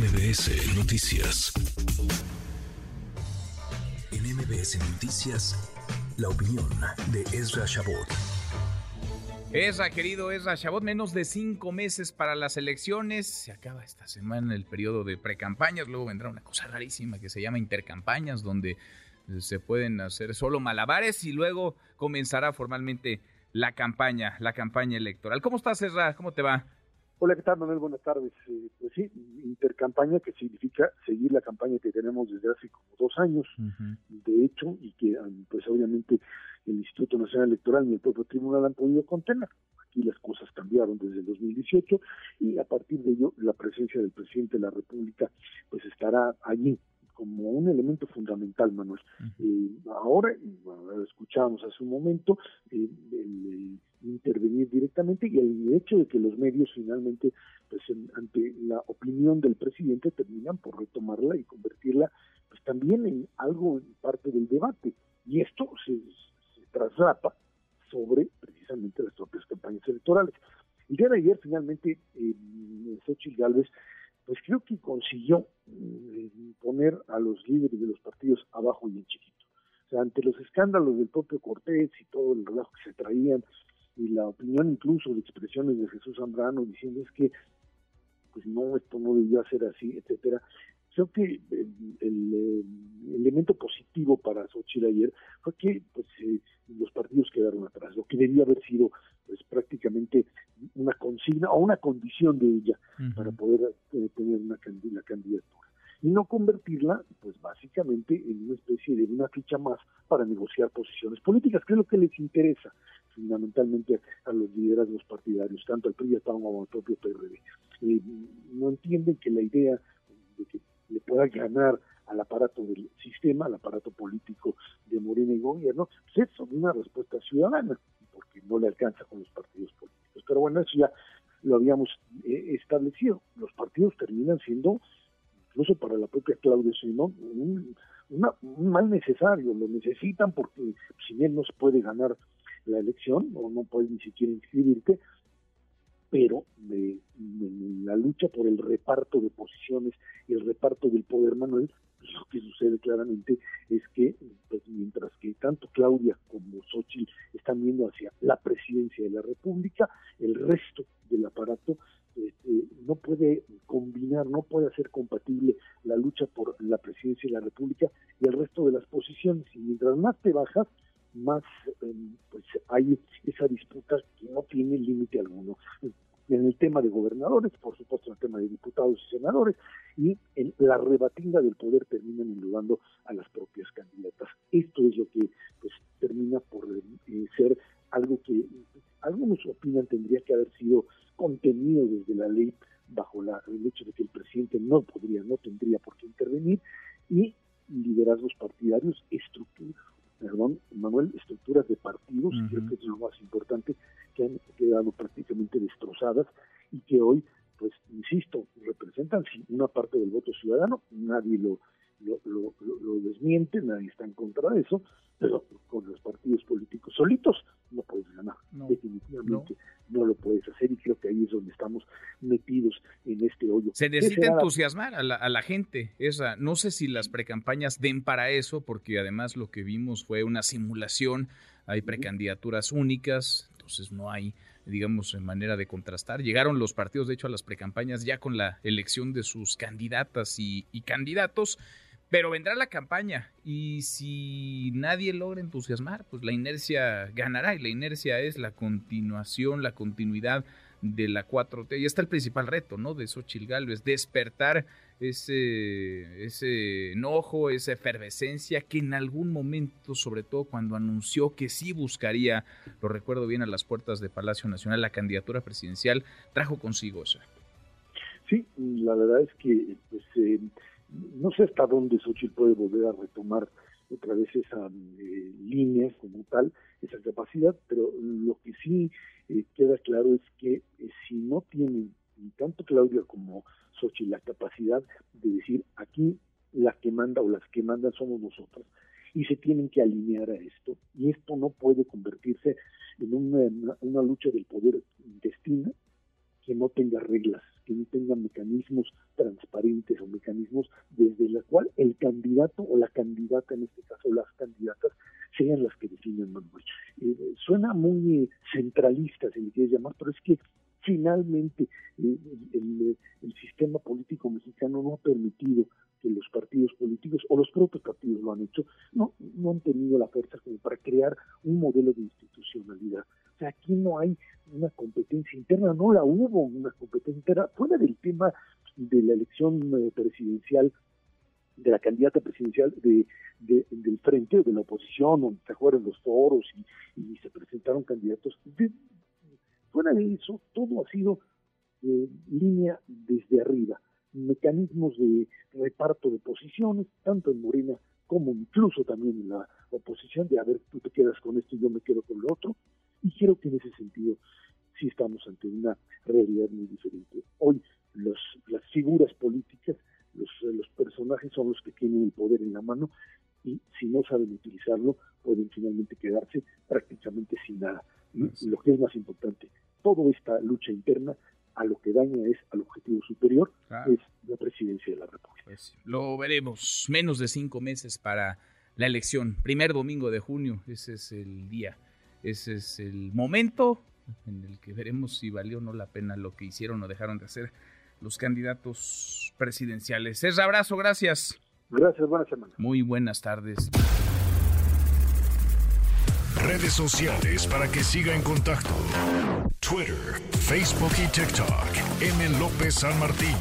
MBS Noticias. En MBS Noticias, la opinión de Ezra Shabot. Ezra, querido Ezra Shabot, menos de cinco meses para las elecciones. Se acaba esta semana el periodo de precampañas. Luego vendrá una cosa rarísima que se llama intercampañas, donde se pueden hacer solo malabares y luego comenzará formalmente la campaña, la campaña electoral. ¿Cómo estás, Ezra? ¿Cómo te va? Hola, ¿qué tal, Manuel? Buenas tardes. Eh, pues sí, intercampaña que significa seguir la campaña que tenemos desde hace como dos años, de hecho, y que pues obviamente el Instituto Nacional Electoral ni el propio tribunal han podido contener. Aquí las cosas cambiaron desde el 2018 y a partir de ello la presencia del presidente de la República pues estará allí como un elemento fundamental, Manuel. Eh, ahora, escuchábamos hace un momento, eh, intervenir directamente y el hecho de que los medios finalmente, pues ante la opinión del presidente, terminan por retomarla y convertirla pues también en algo en parte del debate. Y esto se, se traslapa sobre precisamente las propias campañas electorales. El día de ayer, finalmente, eh, Xochitl Gálvez pues creo que consiguió eh, poner a los líderes de los partidos abajo y en chiquito. O sea, ante los escándalos del propio Cortés y todo el relajo que se traían, y la opinión incluso de expresiones de Jesús Zambrano diciendo es que pues no, esto no debió ser así, etcétera. Creo que el, elemento positivo para Xochitl ayer fue que pues eh, los partidos quedaron atrás, lo que debía haber sido pues prácticamente una consigna o una condición de ella para poder eh, tener una, candidatura. Y no convertirla, pues básicamente, en una especie de una ficha más para negociar posiciones políticas, que es lo que les interesa fundamentalmente a los liderazgos partidarios, tanto al PRI como al propio PRD. Eh, no entienden que la idea de que le pueda ganar al aparato del sistema, al aparato político de Morena y gobierno, pues es una respuesta ciudadana, porque no le alcanza con los partidos políticos. Pero bueno, eso ya lo habíamos eh, establecido. Los partidos terminan siendo, incluso para la propia Claudia Sheinbaum, un, mal necesario. Lo necesitan porque si bien no se puede ganar la elección o no puedes ni siquiera inscribirte, pero de, la lucha por el reparto de posiciones y el reparto del poder, Manuel, lo que sucede claramente es que pues, mientras que tanto Claudia como Xochitl están viendo hacia la presidencia de la República, el resto del aparato este, no puede combinar, no puede hacer compatible la lucha por la presidencia de la República y el resto de las posiciones. Y mientras más te bajas, más em, hay esa disputa que no tiene límite alguno en el tema de gobernadores, por supuesto en el tema de diputados y senadores, y en la rebatinga del poder terminan enludando a las propias candidatas. Esto es lo que pues termina por eh, ser algo que algunos opinan tendría que haber sido contenido desde la ley bajo la, el hecho de que el presidente no podría, no tendría por qué intervenir, y liderazgos partidarios, estructuras, perdón, Manuel, estructuras de partidos, creo que es lo más importante, que han quedado prácticamente destrozadas y que hoy, pues, insisto, representan una parte del voto ciudadano, nadie lo, lo, lo, desmiente, nadie está en contra de eso, pero con los partidos políticos solitos no puedes ganar, definitivamente no. lo puedes hacer y creo que ahí es donde estamos metidos en este hoyo. Se necesita entusiasmar a la, a la gente, esa, no sé si las precampañas den para eso, porque además lo que vimos fue una simulación, hay precandidaturas únicas, entonces no hay digamos, manera de contrastar. Llegaron los partidos, de hecho, a las precampañas ya con la elección de sus candidatas y, y candidatos. Pero vendrá la campaña y si nadie logra entusiasmar, pues la inercia ganará y la inercia es la continuación, la continuidad de la 4T. Y está el principal reto, ¿no? De Xochitl Galvez, despertar ese, ese enojo, esa efervescencia que en algún momento, sobre todo cuando anunció que sí buscaría, lo recuerdo bien, a las puertas de Palacio Nacional, la candidatura presidencial, trajo consigo eso. Sí, la verdad es que pues, eh, no sé hasta dónde Xochitl puede volver a retomar otra vez esa eh, línea como tal, esa capacidad, pero lo que sí eh, queda claro es que eh, si no tienen tanto Claudia como Xochitl la capacidad de decir aquí la que manda o las que mandan somos nosotros y se tienen que alinear a esto y esto no puede convertirse en una, una lucha del poder intestina que no tenga reglas, que no tenga mecanismos o la candidata, en este caso las candidatas, sean las que definen Manuel. Eh, suena muy centralista, si le quieres llamar, pero es que finalmente eh, el, el, sistema político mexicano no ha permitido que los partidos políticos o los propios partidos lo han hecho, no, no han tenido la fuerza como para crear un modelo de institucionalidad. O sea, aquí no hay una competencia interna, no la hubo una competencia interna, fuera del tema de la elección eh, presidencial, de la candidata presidencial de, del frente de la oposición, donde se jugaron los foros y, se presentaron candidatos. fuera de eso, todo ha sido eh, línea desde arriba, mecanismos de reparto de posiciones, tanto en Morena como incluso también en la oposición, de a ver, tú te quedas con esto y yo me quedo con lo otro. Y creo que en ese sentido sí estamos ante una realidad muy diferente. Hoy los, las figuras políticas, son los que tienen el poder en la mano y si no saben utilizarlo pueden finalmente quedarse prácticamente sin nada. Y lo que es más importante, toda esta lucha interna a lo que daña es al objetivo superior, es la presidencia de la República. Pues, lo veremos, menos de cinco meses para la elección, primer domingo de junio, ese es el día, ese es el momento en el que veremos si valió o no la pena lo que hicieron o dejaron de hacer los candidatos presidenciales. Es abrazo, gracias. Gracias, buenas semana. Muy buenas tardes. Redes sociales para que siga en contacto: Twitter, Facebook y TikTok. M. López San Martín.